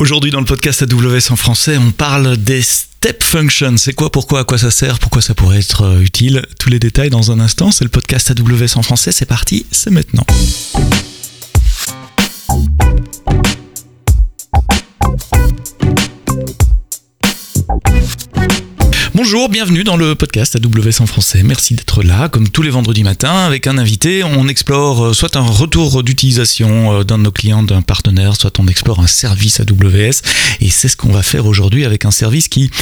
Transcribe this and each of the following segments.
Aujourd'hui dans le podcast AWS en français, on parle des step functions. C'est quoi, pourquoi, à quoi ça sert, pourquoi ça pourrait être euh, utile? Tous les détails dans un instant. C'est le podcast AWS en français. C'est parti, c'est maintenant. Bonjour, bienvenue dans le podcast AWS en français. Merci d'être là, comme tous les vendredis matins, avec un invité. On explore euh, soit un retour d'utilisation euh, d'un de nos clients, d'un partenaire, soit on explore un service AWS. Et c'est ce qu'on va faire aujourd'hui avec un service qui,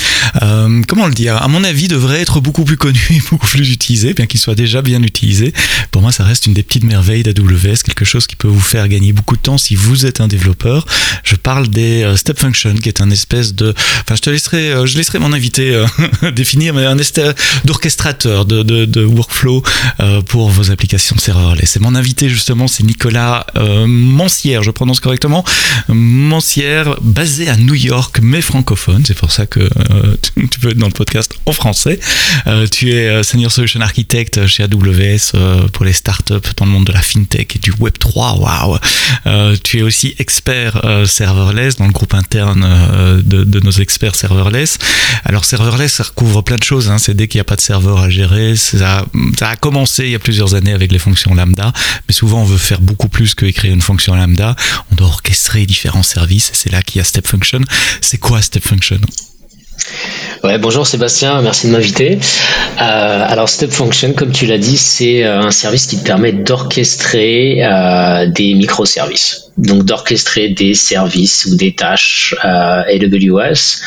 euh, comment le dire, à mon avis, devrait être beaucoup plus connu et beaucoup plus utilisé, bien qu'il soit déjà bien utilisé. Pour moi, ça reste une des petites merveilles d'AWS, quelque chose qui peut vous faire gagner beaucoup de temps si vous êtes un développeur. Je parle des Step Function, qui est un espèce de... Enfin, je te laisserai, je laisserai mon invité définir un d'orchestrateur de, workflow euh, pour vos applications serverless. Et mon invité justement, c'est Nicolas euh, Mancière, je prononce correctement, Mancière, basé à New York, mais francophone. C'est pour ça que euh, tu peux être dans le podcast en français. tu es Senior Solution Architect chez AWS pour les startups dans le monde de la fintech et du Web 3. Waouh Tu es aussi expert serverless dans le groupe interne de, de, nos experts serverless. Alors serverless, ça couvre plein de choses. Hein. C'est dès qu'il n'y a pas de serveur à gérer. Ça, a commencé il y a plusieurs années avec les fonctions lambda, mais souvent on veut faire beaucoup plus que écrire une fonction lambda. On doit orchestrer différents services c'est là qu'il y a Step Function. C'est quoi Step Function? Ouais, bonjour Sébastien, merci de m'inviter. Euh, alors Step Function, comme tu l'as dit, c'est euh, un service qui te permet d'orchestrer euh, des microservices donc d'orchestrer des services ou des tâches euh, AWS.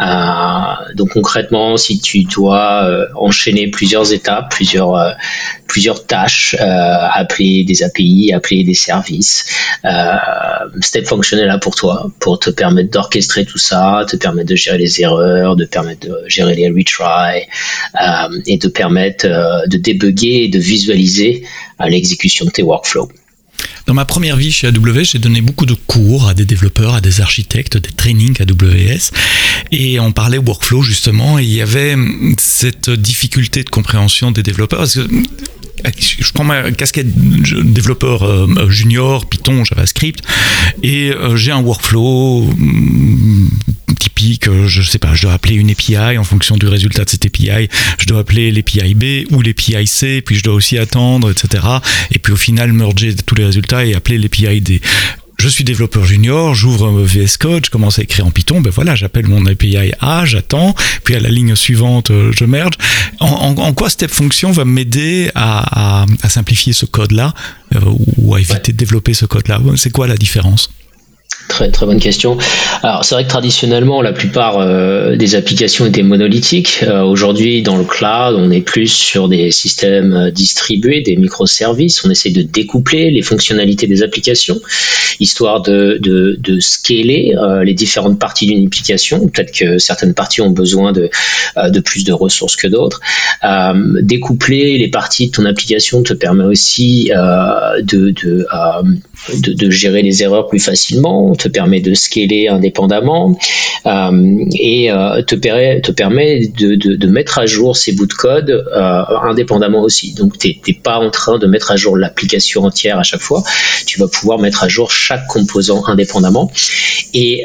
Euh, donc concrètement, si tu dois euh, enchaîner plusieurs étapes, plusieurs euh, plusieurs tâches, euh, appeler des API, appeler des services, Step Function est là pour toi, pour te permettre d'orchestrer tout ça, te permettre de gérer les erreurs, de permettre de gérer les retries et de permettre de débugger et de visualiser l'exécution de tes workflows. Dans ma première vie chez AWS, j'ai donné beaucoup de cours à des développeurs, à des architectes, des trainings AWS. Et on parlait workflow justement, et il y avait cette difficulté de compréhension des développeurs. Parce que je prends ma casquette développeur euh, junior, Python, JavaScript, et euh, j'ai un workflow mm, typique, euh, je sais pas, je dois appeler une API en fonction du résultat de cette API, je dois appeler l'API B ou l'API C, puis je dois aussi attendre, etc. Et puis au final merger tous les résultats et appeler l'API D je suis développeur junior, j'ouvre un VS Code, je commence à écrire en Python, ben voilà, j'appelle mon API A, j'attends, puis à la ligne suivante, euh, je merge. En, quoi Step Function va m'aider à, simplifier ce code-là euh, ou à éviter de développer ce code-là? C'est quoi la différence? Très très bonne question. Alors c'est vrai que traditionnellement la plupart euh, des applications étaient monolithiques. Euh, aujourd'hui dans le cloud on est plus sur des systèmes euh, distribués, des microservices. On essaie de découpler les fonctionnalités des applications histoire de, de, de scaler les différentes parties d'une application. Peut-être que certaines parties ont besoin de, de plus de ressources que d'autres. découpler les parties de ton application te permet aussi de, de, de, de gérer les erreurs plus facilement te permet de scaler indépendamment euh, et euh, te, permet, te permet de, de, mettre à jour ces bouts de code euh, indépendamment aussi. Donc tu n'es pas en train de mettre à jour l'application entière à chaque fois. Tu vas pouvoir mettre à jour chaque composant indépendamment. Et,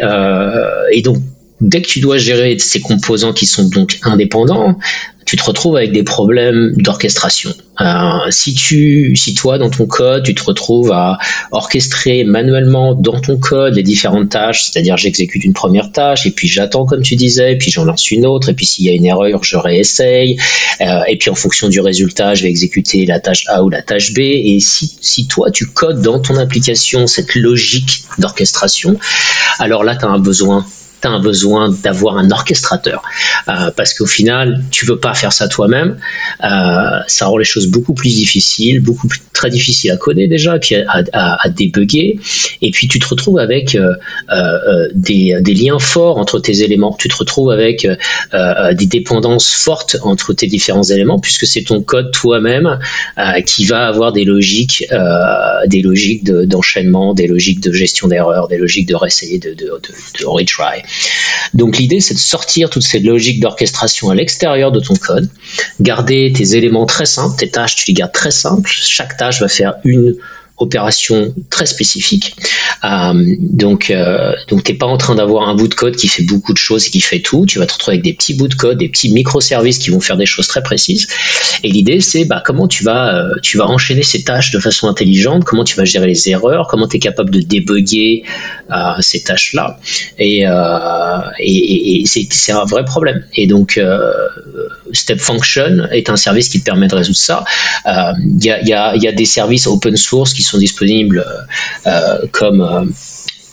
et donc dès que tu dois gérer ces composants qui sont donc indépendants, tu te retrouves avec des problèmes d'orchestration. Euh, si tu, toi dans ton code, tu te retrouves à orchestrer manuellement dans ton code les différentes tâches, c'est-à-dire j'exécute une première tâche et puis j'attends comme tu disais, puis j'en lance une autre et puis s'il y a une erreur, je réessaye euh, et puis en fonction du résultat, je vais exécuter la tâche A ou la tâche B. Et si, si toi tu codes dans ton application cette logique d'orchestration, alors là tu as un besoin tu as un besoin d'avoir un orchestrateur. Euh, parce qu'au final, tu veux pas faire ça toi-même. Euh, ça rend les choses beaucoup plus difficiles, beaucoup plus, très difficiles à coder déjà, puis à, à, débugger. Et puis tu te retrouves avec euh, des, liens forts entre tes éléments. Tu te retrouves avec des dépendances fortes entre tes différents éléments, puisque c'est ton code toi-même qui va avoir des logiques, des logiques d'enchaînement, des logiques de gestion d'erreurs, des logiques de réessayer, de, de retry. Donc l'idée, c'est de sortir toute cette logique d'orchestration à l'extérieur de ton code, garder tes éléments très simples, tes tâches, tu les gardes très simples. Chaque tâche va faire une opération très spécifique. Euh, donc, euh, donc t'es pas en train d'avoir un bout de code qui fait beaucoup de choses et qui fait tout. Tu vas te retrouver avec des petits bouts de code, des petits microservices qui vont faire des choses très précises. Et l'idée, c'est bah, comment tu vas, euh, tu vas enchaîner ces tâches de façon intelligente, comment tu vas gérer les erreurs, comment tu es capable de débugger euh, ces tâches-là. Et, et, c'est un vrai problème. Et donc, Step Function est un service qui te permet de résoudre ça. Il y a, y, y, a, des services open source qui sont disponibles comme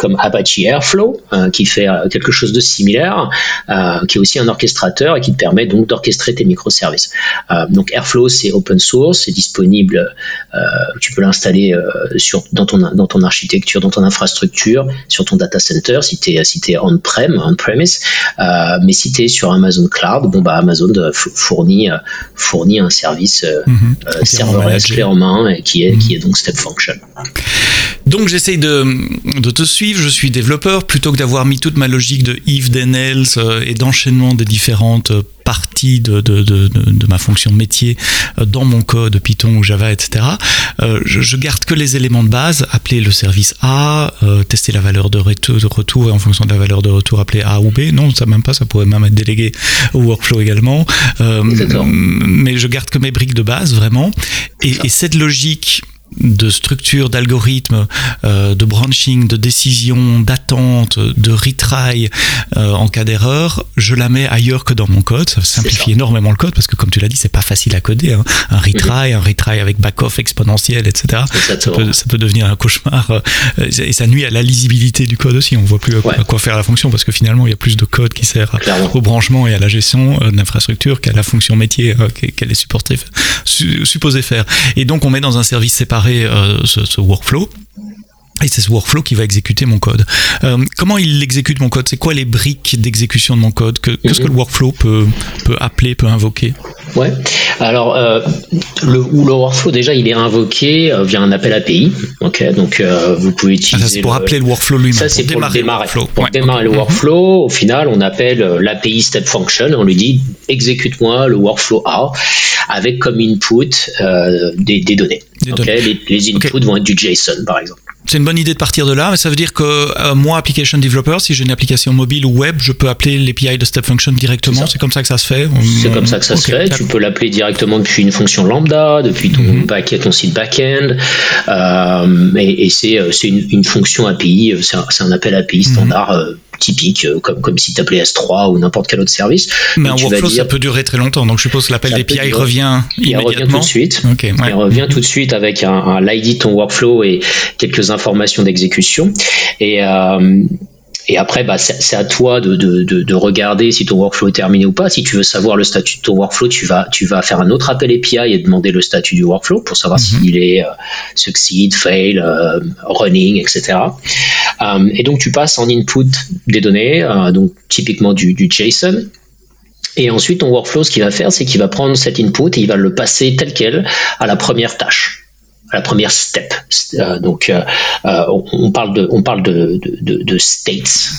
comme Apache Airflow, euh, qui fait euh, quelque chose de similaire, euh, qui est aussi un orchestrateur et qui te permet donc d'orchestrer tes microservices. donc Airflow, c'est open source, c'est disponible, tu peux l'installer sur dans ton dans ton architecture, dans ton infrastructure, sur ton data center, si tu es si es on-prem, on-premise, mais si tu es sur Amazon Cloud, bon bah Amazon fournit fournit un service mm serverless clé en main et qui est qui est donc Step Function. Donc j'essaye de, de, te suivre, je suis développeur, plutôt que d'avoir mis toute ma logique de if, then else euh, et d'enchaînement des différentes euh, parties de, de, de, de, ma fonction métier euh, dans mon code Python ou Java, etc. je, je, garde que les éléments de base, appeler le service A, tester la valeur de retour, et en fonction de la valeur de retour appeler A ou B. Non, ça même pas, ça pourrait même être délégué au workflow également. mais je garde que mes briques de base, vraiment. Et, et cette logique de structure, d'algorithme, euh, de branching, de décision, d'attente, de retry euh, en cas d'erreur, je la mets ailleurs que dans mon code. Ça simplifie énormément le code parce que, comme tu l'as dit, c'est pas facile à coder. Hein. Un retry, un retry avec back-off exponentiel, etc. Ça peut, ça peut, devenir un cauchemar euh, et ça nuit à la lisibilité du code aussi. On voit plus à quoi faire la fonction parce que finalement, il y a plus de code qui sert au branchement et à la gestion de l'infrastructure qu'à la fonction métier qu'elle est supportée, supposée faire. Et donc, on met dans un service séparé euh, ce, workflow. Et c'est ce workflow qui va exécuter mon code. Euh, comment il exécute mon code? C'est quoi les briques d'exécution de mon code? Qu'est-ce que le workflow peut, peut appeler, peut invoquer? Ouais. Alors, euh, le, le workflow, déjà, il est invoqué via un appel API. Ok, donc vous pouvez utiliser. Ah, ça, c'est pour appeler le workflow lui-même. Ça, c'est pour, démarrer. Le pour démarrer le workflow, au final, on appelle l'API step function. On lui dit exécute-moi le workflow A avec comme input des, des données les, inputs vont être du JSON, par exemple. C'est une bonne idée de partir de là, mais ça veut dire que euh, moi, application developer, si j'ai une application mobile ou web, je peux appeler l'API de Step Function directement. C'est comme ça que ça se fait. C'est comme ça que ça se fait. Tu peux l'appeler directement depuis une fonction lambda, depuis ton, mm ton site backend. Euh, et, et euh, c'est une, une, fonction API, c'est un, un, appel API standard. Euh, typique, comme, comme si tu appelais S3 ou n'importe quel autre service. Mais un workflow, ça peut durer très longtemps. Donc je suppose que l'appel d'API revient il immédiatement. revient tout de suite. Il revient tout de suite avec un, un l'ID de ton workflow et quelques informations d'exécution. Et, euh, et après, bah, c'est à toi de, de, de, regarder si ton workflow est terminé ou pas. Si tu veux savoir le statut de ton workflow, tu vas, tu vas faire un autre appel API et demander le statut du workflow pour savoir mhm. s'il est euh, succeed, fail, euh, running, etc. et donc, tu passes en input des données, donc typiquement du, du JSON. Et ensuite, ton workflow, ce qu'il va faire, c'est qu'il va prendre cet input et il va le passer tel quel à la première tâche la première step. Euh, donc, euh, euh, on, parle de, on parle de, de, de states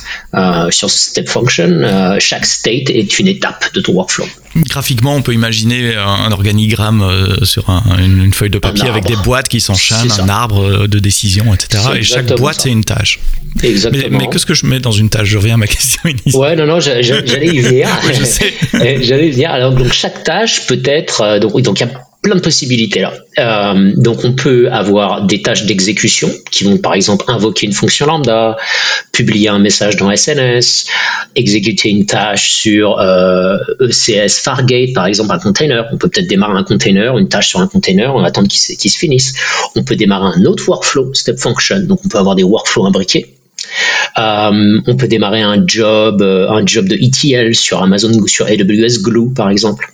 sur step function. chaque state est une étape de ton workflow. Graphiquement, on peut imaginer un organigramme sur une, feuille de papier avec des boîtes qui s'enchaînent, un arbre de décision, etc. Et chaque boîte, c'est une tâche. Exactement. Mais, qu'est-ce que je mets dans une tâche? Je reviens à ma question initiale. Ouais, non, non, j'allais y venir. j'allais y venir. Alors, donc, chaque tâche peut être. donc, donc il y a plein de possibilités là. Euh, donc on peut avoir des tâches d'exécution qui vont par exemple invoquer une fonction lambda, publier un message dans SNS, exécuter une tâche sur euh, ECS Fargate par exemple un container. On peut peut-être démarrer un container, une tâche sur un container, on va attendre qu'il se finisse. On peut démarrer un autre workflow, step function. Donc on peut avoir des workflows imbriqués. Euh, on peut démarrer un job, euh, un job de ETL sur Amazon ou sur AWS Glue par exemple.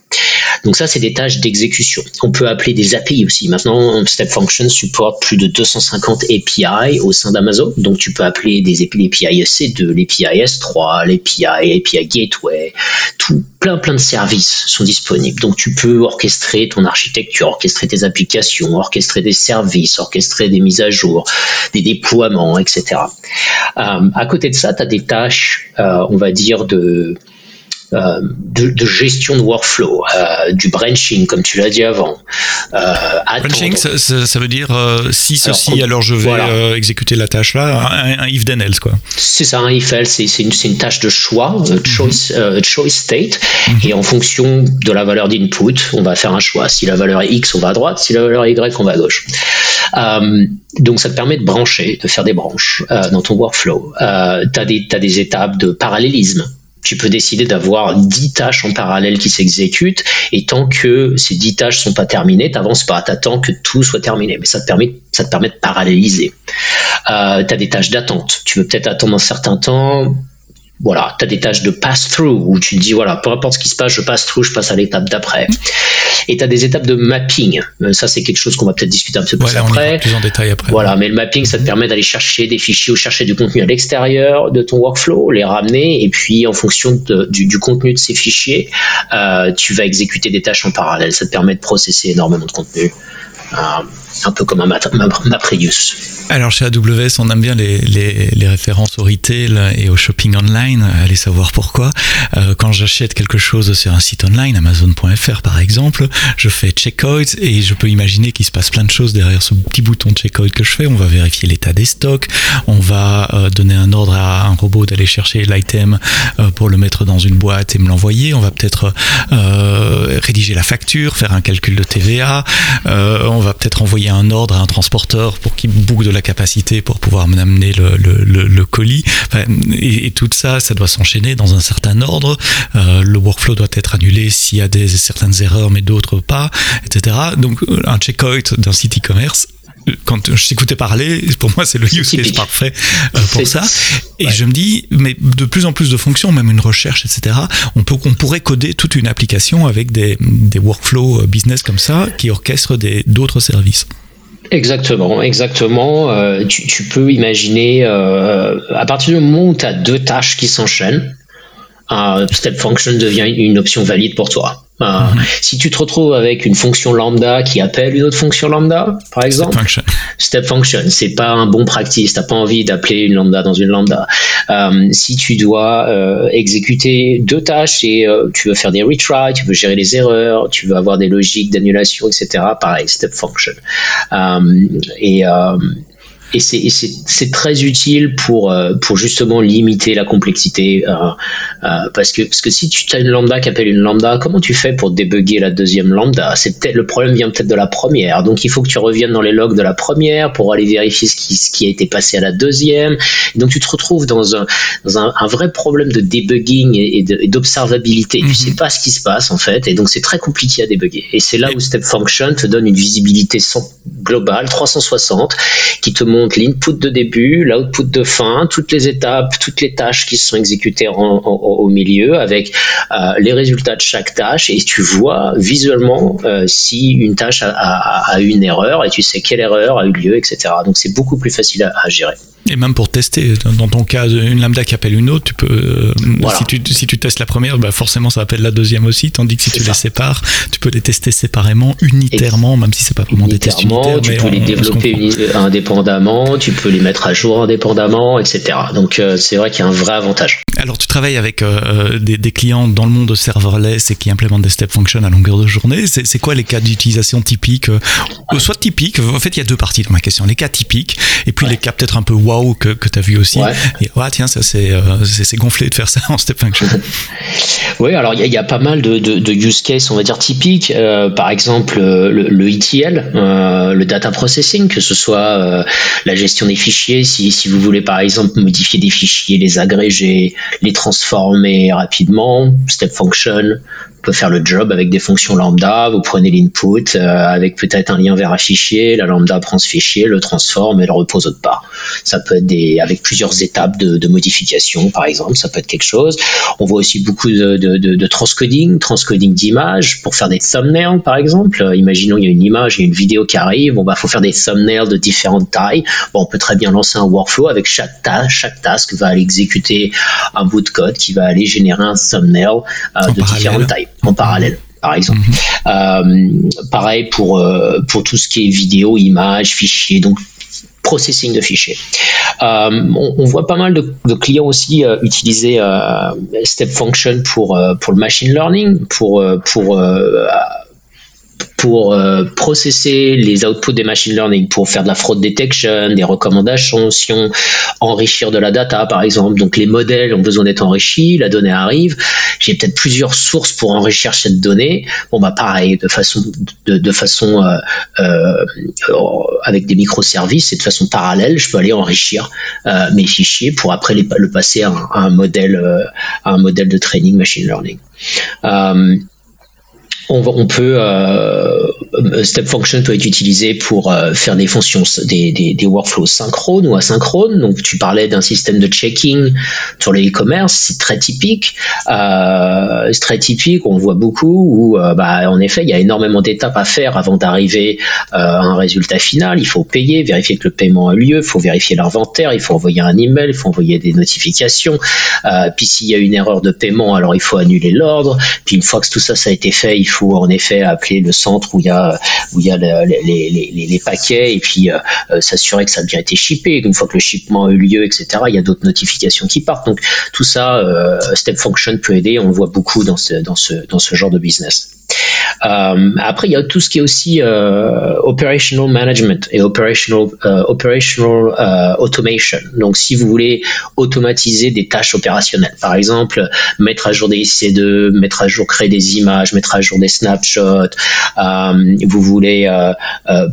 Donc ça, c'est des tâches d'exécution. On peut appeler des API aussi. Maintenant, Step Function supporte plus de 250 API au sein d'Amazon. Donc tu peux appeler des API EC2, l'API S3, l'API, API Gateway, tout, plein plein de services sont disponibles. Donc tu peux orchestrer ton architecture, orchestrer tes applications, orchestrer des services, orchestrer des mises à jour, des déploiements, etc. Euh, à côté de ça, tu as des tâches, euh, on va dire, de euh, de, gestion de workflow, euh, du branching, comme tu l'as dit avant. Euh, branching, ça, veut dire si ceci, alors, je vais exécuter la tâche là, un, if then else quoi. C'est ça, un if else, c'est une, une, tâche de choix, choice, choice state, mhm. et en fonction de la valeur d'input, on va faire un choix. Si la valeur est x, on va à droite, si la valeur est y, on va à gauche. donc ça te permet de brancher, de faire des branches dans ton workflow. tu as, as des étapes de parallélisme tu peux décider d'avoir 10 tâches en parallèle qui s'exécutent et tant que ces 10 tâches sont pas terminées, t'avances pas, t'attends que tout soit terminé. Mais ça te permet, ça te permet de paralléliser. Euh, tu as des tâches d'attente. Tu veux peut-être attendre un certain temps, voilà, tu as des tâches de pass-through où tu te dis, voilà, peu importe ce qui se passe, je passe through, je passe à l'étape d'après. Et tu as des étapes de mapping. Euh, ça, c'est quelque chose qu'on va peut-être discuter un peu plus après. plus en détail après. Voilà, mais le mapping, ça te permet d'aller chercher des fichiers ou chercher du contenu à l'extérieur de ton workflow, les ramener, et puis en fonction du, contenu de ces fichiers, euh, tu vas exécuter des tâches en parallèle. Ça te permet de processer énormément de contenu. Euh, un peu comme un MapReduce. Alors chez AWS, on aime bien les, les, références au retail et au shopping online. Allez savoir pourquoi. Euh, quand j'achète quelque chose sur un site online, Amazon.fr par exemple, je fais checkout et je peux imaginer qu'il se passe plein de choses derrière ce petit bouton de checkout que je fais. On va vérifier l'état des stocks, on va euh, donner un ordre à un robot d'aller chercher l'item euh, pour le mettre dans une boîte et me l'envoyer. On va peut-être rédiger la facture, faire un calcul de TVA. on va peut-être envoyer un ordre à un transporteur pour qu'il boucle de la capacité pour pouvoir m'amener le, le, le, colis. et, tout ça, ça doit s'enchaîner dans un certain ordre. Euh, le workflow doit être annulé s'il y a des, certaines erreurs, mais d'autres pas, etc. Donc un checkout d'un site e-commerce, quand je t'écoutais parler, pour moi, c'est le use case parfait euh, pour ça. Et je me dis, mais de plus en plus de fonctions, même une recherche, etc., on, peut, on pourrait coder toute une application avec des, des workflows euh, business comme ça qui orchestrent d'autres services. Exactement, exactement. Euh, tu, tu, peux imaginer, euh, à partir du moment où tu as deux tâches qui s'enchaînent, euh, Step Function devient une option valide pour toi. Euh. Si tu te retrouves avec une fonction lambda qui appelle une autre fonction lambda, par exemple, step function, step function c'est pas un bon practice. T'as pas envie d'appeler une lambda dans une lambda. Euh, si tu dois euh, exécuter deux tâches et euh, tu veux faire des retries, tu veux gérer les erreurs, tu veux avoir des logiques d'annulation, etc. Pareil, step function. Euh, et et c'est très utile pour, euh, pour justement limiter la complexité. Euh, euh, parce, que, parce que si tu as une lambda qui appelle une lambda, comment tu fais pour débugger la deuxième lambda? Le problème vient peut-être de la première. Donc il faut que tu reviennes dans les logs de la première pour aller vérifier ce qui, ce qui a été passé à la deuxième. Et donc tu te retrouves dans un, dans un, un vrai problème de debugging et, d'observabilité. Tu mhm. sais pas ce qui se passe en fait. Et donc c'est très compliqué à débugger. Et c'est là où Step Function te donne une visibilité globale 360 qui te montre l'input de début, l'output de fin, toutes les étapes, toutes les tâches qui sont exécutées au milieu avec euh, les résultats de chaque tâche et tu vois visuellement euh, si une tâche a, eu une erreur et tu sais quelle erreur a eu lieu, etc. Donc c'est beaucoup plus facile à gérer. Et même pour tester, dans ton cas, une lambda qui appelle une autre, tu peux, euh, si, tu, si tu testes la première, bah forcément ça appelle la deuxième aussi, tandis que si tu les sépares, tu peux les tester séparément, unitairement, même si c'est pas vraiment des tests unitaires. Tu peux les développer indépendamment, tu peux les mettre à jour indépendamment, etc. Donc euh, c'est vrai qu'il y a un vrai avantage. Alors tu travailles avec euh, des, des, clients dans le monde serverless et qui implémentent des step functions à longueur de journée. C'est quoi les cas d'utilisation typiques Soit typiques, en fait il y a deux parties dans ma question, les cas typiques et puis les cas peut-être un peu wow que, que tu as vu aussi. Et, tiens, ça euh, c'est gonflé de faire ça en step function. oui, alors il y, a pas mal de, de, use cases, on va dire typiques. Euh, par exemple, euh, le, le ETL, le data processing, que ce soit la gestion des fichiers, si, si vous voulez par exemple modifier des fichiers, les agréger, les transformer rapidement, step function, peut faire le job avec des fonctions lambda. Vous prenez l'input euh, avec peut-être un lien vers un fichier. La lambda prend ce fichier, le transforme et le repose autre part. Ça peut être des, avec plusieurs étapes de, de modification, par exemple. Ça peut être quelque chose. On voit aussi beaucoup de, de, de transcoding, transcoding d'images pour faire des thumbnails, par exemple. Euh, imaginons il y a une image, il y a une vidéo qui arrive. Bon bah faut faire des thumbnails de différentes tailles. Bon, on peut très bien lancer un workflow avec chaque tâche, chaque task va aller exécuter un bout de code qui va aller générer un thumbnail euh, de différentes tailles en parallèle par exemple. Mhm. Euh, pareil pour, euh, pour tout ce qui est vidéo, images, fichiers. Donc processing de fichiers. On, voit pas mal de, de clients aussi utiliser Step Function pour pour le machine learning, pour pour pour euh, processer les outputs des machine learning, pour faire de la fraud detection, des recommandations, enrichir de la data par exemple. Donc les modèles ont besoin d'être enrichis, la donnée arrive. J'ai peut-être plusieurs sources pour enrichir cette donnée. Bon bah pareil, de façon de, façon euh, euh, avec des microservices et de façon parallèle, je peux aller enrichir mes fichiers pour après le passer à, un modèle à un modèle de training machine learning on, peut euh, Step Function peut être utilisé pour euh, faire des fonctions, des, des, workflows synchrones ou asynchrones. Donc tu parlais d'un système de checking sur le e-commerce, c'est très typique. Euh, c'est très typique, on voit beaucoup. Où bah, en effet, il y a énormément d'étapes à faire avant d'arriver à un résultat final. Il faut payer, vérifier que le paiement a lieu, il faut vérifier l'inventaire, il faut envoyer un email, il faut envoyer des notifications. puis s'il y a une erreur de paiement, alors il faut annuler l'ordre. Puis une fois que tout ça ça a été fait, il faut en effet appeler le centre où il y a où il y a les, paquets et puis euh, euh, s'assurer que ça a bien été shippé. Une fois que le shipment a eu lieu, etc. Il y a d'autres notifications qui partent. Donc tout ça, euh, Step Function peut aider. On le voit beaucoup dans ce genre de business. Euh, après, il y a tout ce qui est aussi euh, operational management et operational, euh, operational automation. Donc, si vous voulez automatiser des tâches opérationnelles, par exemple, mettre à jour des IC2, mettre à jour, créer des images, mettre à jour des snapshots, vous voulez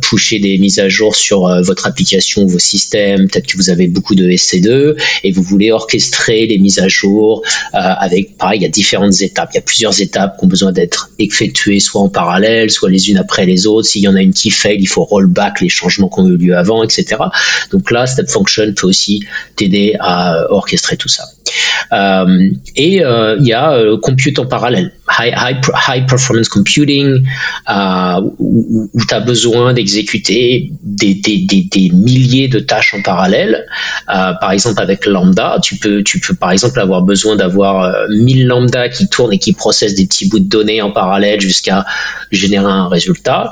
pusher des mises à jour sur votre application, vos systèmes, peut-être que vous avez beaucoup de SC2 et vous voulez orchestrer les mises à jour avec, pareil, il y a différentes étapes, il y a plusieurs étapes qui ont besoin d'être effectuées soit en parallèle, soit les unes après les autres. S'il y en a une qui fail, il faut rollback les changements qui ont eu lieu avant, etc. Donc là, Step Function peut aussi t'aider à orchestrer tout ça. Euh, et euh, il y a euh, compute en parallèle, high, performance computing, où, où tu as besoin d'exécuter des, milliers de tâches en parallèle. par exemple, avec Lambda, tu peux, tu peux par exemple avoir besoin d'avoir 1000 Lambda qui tournent et qui processent des petits bouts de données en parallèle jusqu'à générer un résultat.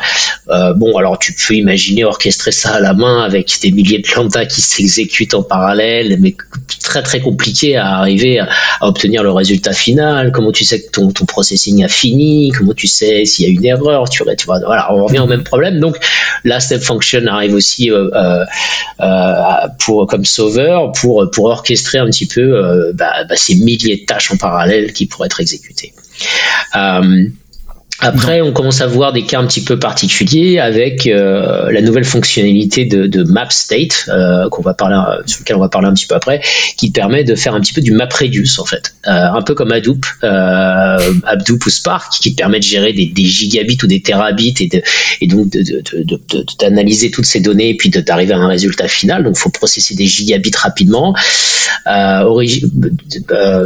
bon, alors tu peux imaginer orchestrer ça à la main avec des milliers de Lambda qui s'exécutent en parallèle, mais très très compliqué à arriver à, obtenir le résultat final, comment tu sais que ton, processing a fini, comment tu sais s'il y a une erreur, tu, tu vois, voilà, on revient au même problème. Donc la step function arrive aussi euh, euh, euh, pour comme sauveur pour pour orchestrer un petit peu bah, bah, ces milliers de tâches en parallèle qui pourraient être exécutées. Après, on commence à voir des cas un petit peu particuliers avec euh, la nouvelle fonctionnalité de, de Map State, euh, qu'on va parler, sur lequel on va parler un petit peu après, qui permet de faire un petit peu du MapReduce en fait, euh, un peu comme Hadoop, Hadoop ou Spark, qui permet de gérer des, des gigabits ou des terabits et, de, et donc d'analyser toutes ces données et puis d'arriver à un résultat final. Donc, il faut processer des gigabits rapidement.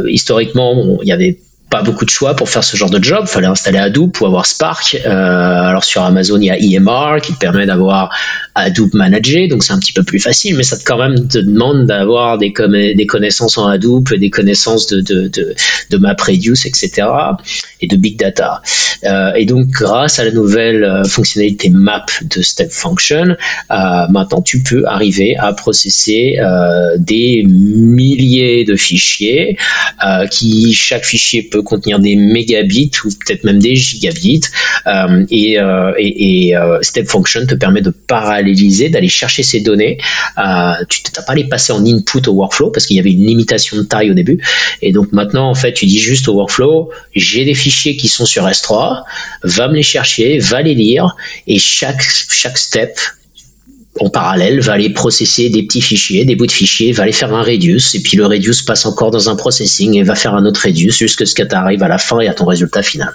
historiquement, il y avait pas beaucoup de choix pour faire ce genre de job. Fallait installer Hadoop ou avoir Spark. Euh, alors sur Amazon, il y a EMR qui te permet d'avoir Hadoop managé, donc c'est un petit peu plus facile, mais ça te quand même te demande d'avoir des, connaissances en Hadoop, des connaissances de, MapReduce, etc. et de Big Data. Euh, et donc grâce à la nouvelle euh, fonctionnalité Map de Step Function, maintenant tu peux arriver à processer des milliers de fichiers qui chaque fichier peut contenir des mégabits ou peut-être même des gigabits. Euh, et, euh, euh, Step Function te permet de paralléliser, d'aller chercher ces données. tu n'as pas les passer en input au workflow parce qu'il y avait une limitation de taille au début. Et donc maintenant, en fait, tu dis juste au workflow, j'ai des fichiers qui sont sur S3, va me les chercher, va les lire, et chaque, chaque step en parallèle, va aller processer des petits fichiers, des bouts de fichiers, va aller faire un reduce, et puis le reduce passe encore dans un processing et va faire un autre reduce jusqu'à ce que tu arrives à la fin et à ton résultat final.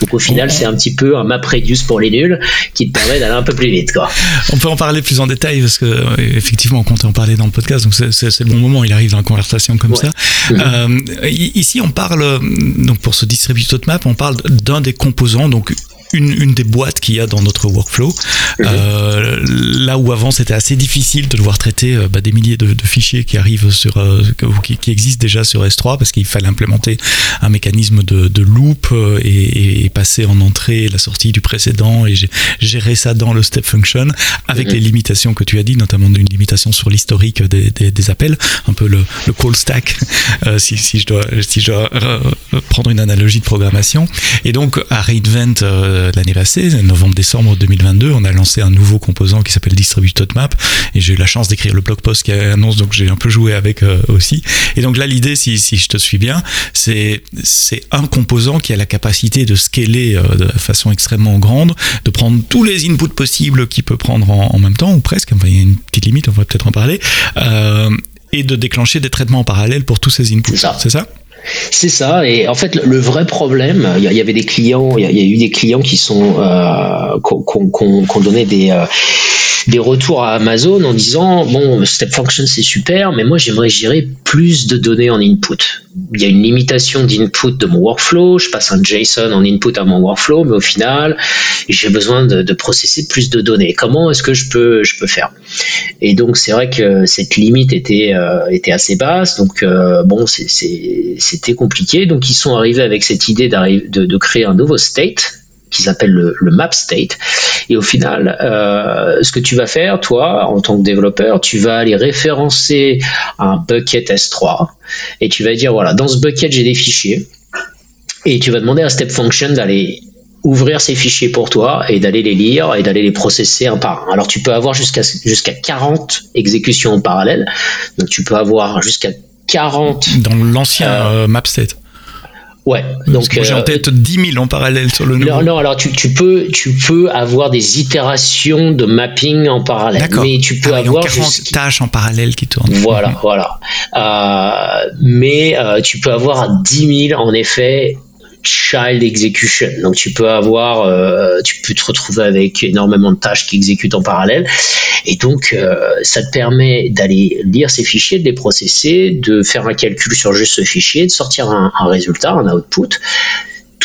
Donc au final, c'est un petit peu un map reduce pour les nuls qui te permet d'aller un peu plus vite. Quoi. On peut en parler plus en détail parce que euh, effectivement, on compte en parler dans le podcast, donc c'est le bon moment, il arrive dans une conversation comme ça. Mhm. Euh, ici, on parle, donc pour ce distributeur de map, on parle d'un des composants, donc une, une des boîtes qu'il y a dans notre workflow. Mhm. Euh, là où avant c'était assez difficile de devoir traiter euh, bah, des milliers de, de, fichiers qui arrivent sur, euh, qui, qui, existent déjà sur S3 parce qu'il fallait implémenter un mécanisme de, de loop euh, et, et, passer en entrée la sortie du précédent et gérer ça dans le step function avec mhm. les limitations que tu as dit, notamment une limitation sur l'historique des, des, des, appels, un peu le, le call stack euh, si, si, je dois, si je dois prendre une analogie de programmation. Et donc à Reinvent euh, l'année passée, novembre-décembre 2022, on a lancé un nouveau composant qui s'appelle Distributed Map et j'ai eu la chance d'écrire le blog post qui annonce donc j'ai un peu joué avec euh, aussi. Et donc là l'idée si, si je te suis bien, c'est c'est un composant qui a la capacité de scaler euh, de façon extrêmement grande, de prendre tous les inputs possibles qu'il peut prendre en, en, même temps ou presque. Enfin il y a une petite limite, on va peut-être en parler. Euh, et de déclencher des traitements en parallèle pour tous ces inputs. C'est ça? C'est ça, et en fait le vrai problème, il y, avait des clients, il y, a eu des clients qui sont euh, qu'on donnait des euh, des retours à Amazon en disant bon step function c'est super mais moi j'aimerais gérer plus de données en input. Il y a une limitation d'input de mon workflow je passe un JSON en input à mon workflow mais au final j'ai besoin de, de, processer plus de données. Comment est-ce que je peux je peux faire? Et donc c'est vrai que cette limite était euh, était assez basse donc euh, bon c'était compliqué donc ils sont arrivés avec cette idée de, créer un nouveau state qu'ils appellent le, le, map state. Et au final, euh, ce que tu vas faire, toi, en tant que développeur, tu vas aller référencer un bucket S3 et tu vas dire, voilà, dans ce bucket, j'ai des fichiers. Et tu vas demander à Step Function d'aller ouvrir ces fichiers pour toi et d'aller les lire et d'aller les processer un par un. Alors tu peux avoir jusqu'à jusqu'à 40 exécutions en parallèle. Donc tu peux avoir jusqu'à 40 dans l'ancien euh, map state. Ouais. Donc j'ai en euh, tête 10 000 en parallèle sur le nouveau. Non, non. Alors tu, tu, peux tu peux avoir des itérations de mapping en parallèle, mais tu peux ah, avoir 40 tâches en parallèle qui tournent. Voilà, voilà. Euh, mais euh, tu peux avoir 10 000 en effet child execution. Donc tu peux avoir, euh, tu peux te retrouver avec énormément de tâches qui exécutent en parallèle. Et donc euh, ça te permet d'aller lire ces fichiers, de les processer, de faire un calcul sur juste ce fichier, de sortir un, un résultat, un output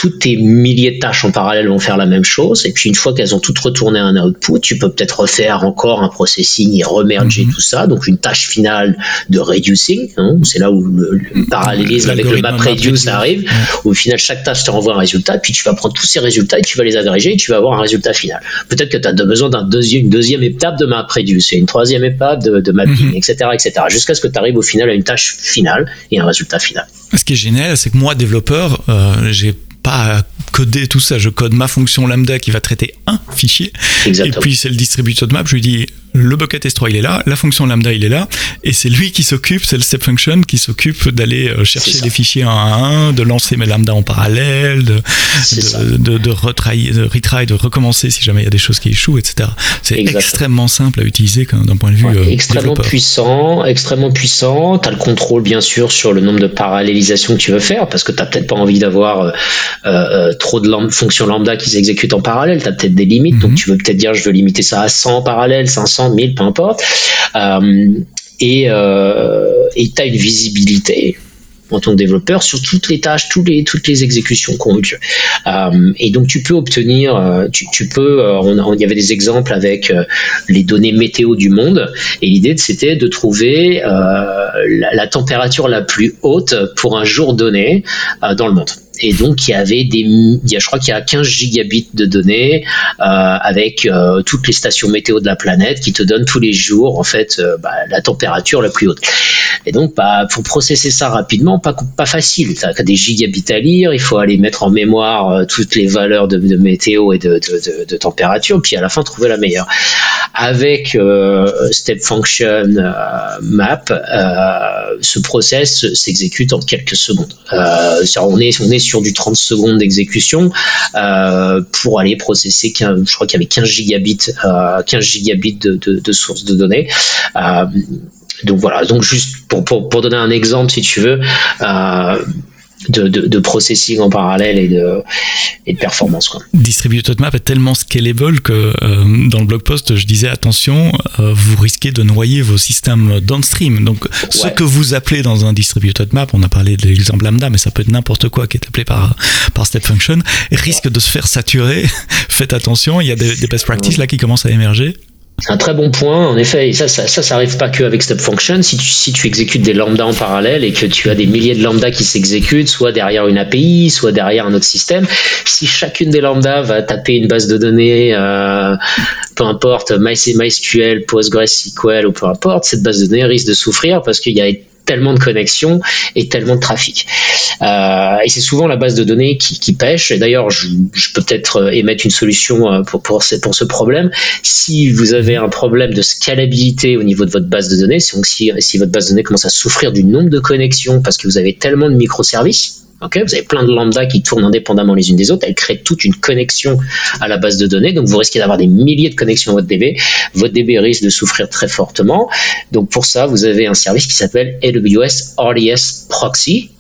toutes tes milliers de tâches en parallèle vont faire la même chose. Et puis une fois qu'elles ont toutes retourné un output, tu peux peut-être refaire encore un processing et remerger mm-hmm. tout ça. Donc une tâche finale de reducing. Hein, c'est là où le, le parallélisme avec le map reduce arrive. Où au final chaque tâche te renvoie un résultat. Puis tu vas prendre tous ces résultats et tu vas les agréger et tu vas avoir un résultat final. Peut-être que tu as besoin d'un deuxième, étape de map reduce et une troisième étape de, de mapping, etc., mm-hmm. etc. Jusqu'à ce que tu arrives au final à une tâche finale et un résultat final. Ce qui est génial, c'est que moi, développeur, euh, j'ai pas à coder tout ça, je code ma fonction lambda qui va traiter un fichier. Exactement. Et puis c'est le distributeur de map, je lui dis le bucket S3 il est là, la fonction lambda il est là, et c'est lui qui s'occupe, c'est le step function qui s'occupe d'aller euh, chercher les fichiers un à un, de lancer mes lambda en parallèle, de, de, de, de, retry, de retry, de recommencer si jamais il y a des choses qui échouent, etc. C'est extrêmement simple à utiliser d'un point de vue. Ouais, euh, extrêmement développeur. puissant, extrêmement puissant. Tu as le contrôle bien sûr sur le nombre de parallélisations que tu veux faire, parce que tu peut-être pas envie d'avoir euh, euh, trop de lam fonctions lambda qui s'exécutent en parallèle, tu as peut-être des limites, mm -hmm. donc tu veux peut-être dire je veux limiter ça à 100 en parallèle, 500 1000, peu importe. Euh, et euh, tu as une visibilité en tant que développeur sur toutes les tâches, toutes les, toutes les exécutions qu'on veut. Euh, et donc tu peux obtenir, euh, tu, tu peux, euh, on, on, il y avait des exemples avec euh, les données météo du monde, et l'idée c'était de trouver la, la, température la plus haute pour un jour donné dans le monde et donc il y avait des, il y a, je crois qu'il y a 15 gigabits de données euh, avec euh, toutes les stations météo de la planète qui te donnent tous les jours en fait euh, bah, la température la plus haute. Et donc bah, pour processer ça rapidement, pas pas facile. Tu as des gigabits à lire, il faut aller mettre en mémoire toutes les valeurs de, météo et de, de, température, puis à la fin trouver la meilleure. Avec Step Function Map, ce process s'exécute en quelques secondes. on est on est sur du 30 secondes d'exécution euh, pour aller processer 15, je crois qu'il y avait 15 gigabits, euh, 15 gigabits de, de, de sources de données. Euh, donc voilà, donc juste pour, pour, pour, donner un exemple, si tu veux, euh, de, de, processing en parallèle et de, et de performance. Quoi. Distributed Map est tellement scalable que euh, dans le blog post, je disais attention, euh, vous risquez de noyer vos systèmes downstream. Donc, ce que vous appelez dans un Distributed Map, on a parlé de l'exemple Lambda, mais ça peut être n'importe quoi qui est appelé par, par Step Function, risque de se faire saturer. Faites attention, il y a des, des best practices là qui commencent à émerger. Un très bon point, en effet. Et ça, ça, ça, ça arrive pas que avec Step Function. Si tu, si tu exécutes des lambdas en parallèle et que tu as des milliers de lambdas qui s'exécutent, soit derrière une API, soit derrière un autre système, si chacune des lambdas va taper une base de données, euh, peu importe MySQL, PostgreSQL ou peu importe, cette base de données risque de souffrir parce qu'il y a tellement de connexions et tellement de trafic. Euh, et c'est souvent la base de données qui, pêche. Et d'ailleurs, je, peux peut-être euh, émettre une solution euh, pour, pour, ce, problème. Si vous avez un problème de scalabilité au niveau de votre base de données, si, si votre base de données commence à souffrir du nombre de connexions parce que vous avez tellement de microservices, vous avez plein de lambda qui tournent indépendamment les unes des autres. Elles créent toute une connexion à la base de données. Donc, vous risquez d'avoir des milliers de connexions à votre DB. Votre DB risque de souffrir très fortement. Donc, pour ça, vous avez un service qui s'appelle AWS RDS Proxy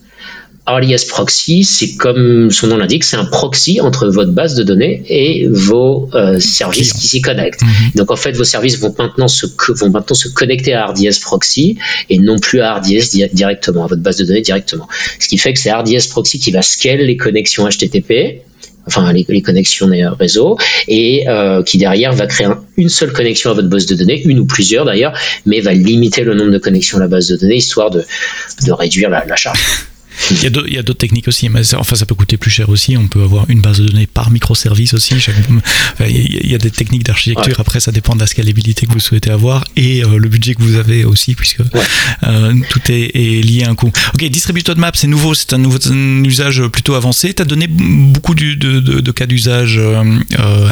RDS Proxy, c'est comme son nom l'indique, c'est un proxy entre votre base de données et vos euh, services qui s'y connectent. Mhm. Donc en fait, vos services vont maintenant se vont maintenant se connecter à RDS Proxy et non plus à RDS directement, à votre base de données directement. Ce qui fait que c'est RDS Proxy qui va scale les connexions HTTP enfin les, connexions réseau, et euh, qui derrière va créer une seule connexion à votre base de données, une ou plusieurs d'ailleurs, mais va limiter le nombre de connexions à la base de données histoire de, de réduire la, la charge. Il y a d'autres techniques aussi, mais ça, enfin ça peut coûter plus cher aussi. On peut avoir une base de données par microservice aussi. il y a des techniques d'architecture. Après, ça dépend de la scalabilité que vous souhaitez avoir et euh, le budget que vous avez aussi, puisque euh, tout est, lié à un coût. Ok, distributed map, c'est nouveau, c'est un nouveau usage plutôt avancé. Tu as donné beaucoup de, de, cas d'usage euh,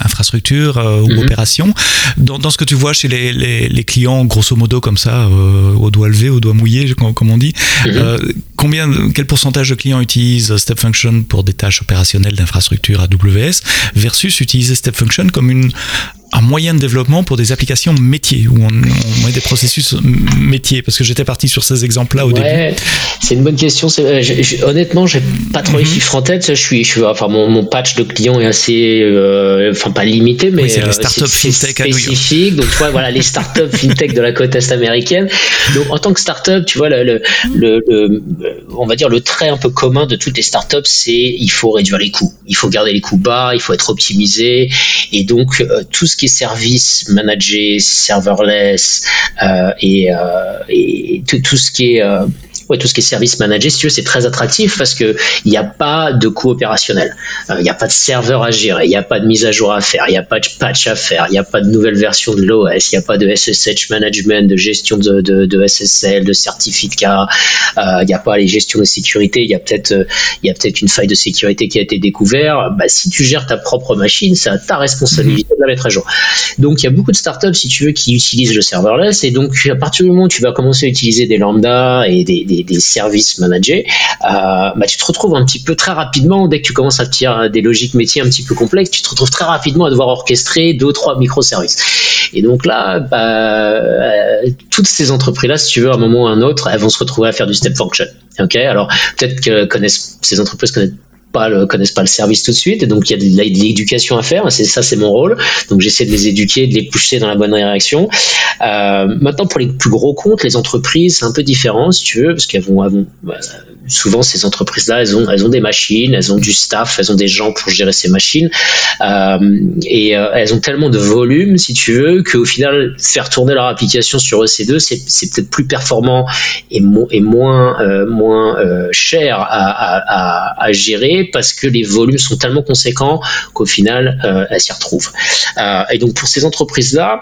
infrastructure ou mhm. opération. Dans, ce que tu vois chez les, les, clients, grosso modo comme ça, au doigt levé, au doigt mouillé, comme on dit, mhm. combien, quel pourcentage de clients utilisent Step Function pour des tâches opérationnelles d'infrastructure AWS versus utiliser Step Function comme une un moyen de développement pour des applications métiers, où on, on met des processus métiers Parce que j'étais parti sur ces exemples-là au début. C'est une bonne question. Euh, je, honnêtement, j'ai pas trop les mhm. chiffres en tête. Je suis, je suis enfin, mon, mon, patch de clients est assez, euh, enfin pas limité, mais c'est les euh, spécifique. Donc tu vois, voilà, les startups fintech de la côte est américaine. Donc en tant que startup, tu vois, le, le, le, on va dire le trait un peu commun de toutes les startups, c'est il faut réduire les coûts, il faut garder les coûts bas, il faut être optimisé, et donc tout ce qui est service managé, serverless euh, et, euh, et tout, tout, ce qui est euh, tout ce qui est service managé, si tu veux, c'est très attractif parce que il n'y a pas de coût opérationnel. Euh, il n'y a pas de serveur à gérer, il n'y a pas de mise à jour à faire, il n'y a pas de patch à faire, il n'y a pas de nouvelle version de l'OS, il n'y a pas de SSH management, de gestion de, SSL, de certificat, euh, il n'y a pas les gestions de sécurité, il y a peut-être euh, une faille de sécurité qui a été découverte. Bah, si tu gères ta propre machine, c'est ta responsabilité de la mettre à jour. Donc il y a beaucoup de startups, si tu veux, qui utilisent le serverless et donc à partir du moment où tu vas commencer à utiliser des lambda et des des, services managés, euh, bah, tu te retrouves un petit peu très rapidement, dès que tu commences à tirer des logiques métiers un petit peu complexes, tu te retrouves très rapidement à devoir orchestrer deux trois microservices. Et donc là, bah, toutes ces entreprises-là, si tu veux, à un moment ou à un autre, elles vont se retrouver à faire du step function. Ok, alors peut-être que ces entreprises connaissent pas le, connaissent pas le service tout de suite, et donc il y a de l'éducation à faire. C'est ça, c'est mon rôle. Donc j'essaie de les éduquer, de les pousser dans la bonne direction. Euh, maintenant, pour les plus gros comptes, les entreprises, c'est un peu différent, si tu veux, parce qu'elles vont, bah, souvent ces entreprises-là, elles ont, elles ont des machines, elles ont du staff, elles ont des gens pour gérer ces machines, euh, et euh, elles ont tellement de volume, si tu veux, qu'au final, faire tourner leur application sur EC2, c'est peut-être plus performant et, et moins, euh, moins euh, cher à, à, à, gérer parce que les volumes sont tellement conséquents qu'au final, euh, elles s'y retrouvent. et donc pour ces entreprises-là,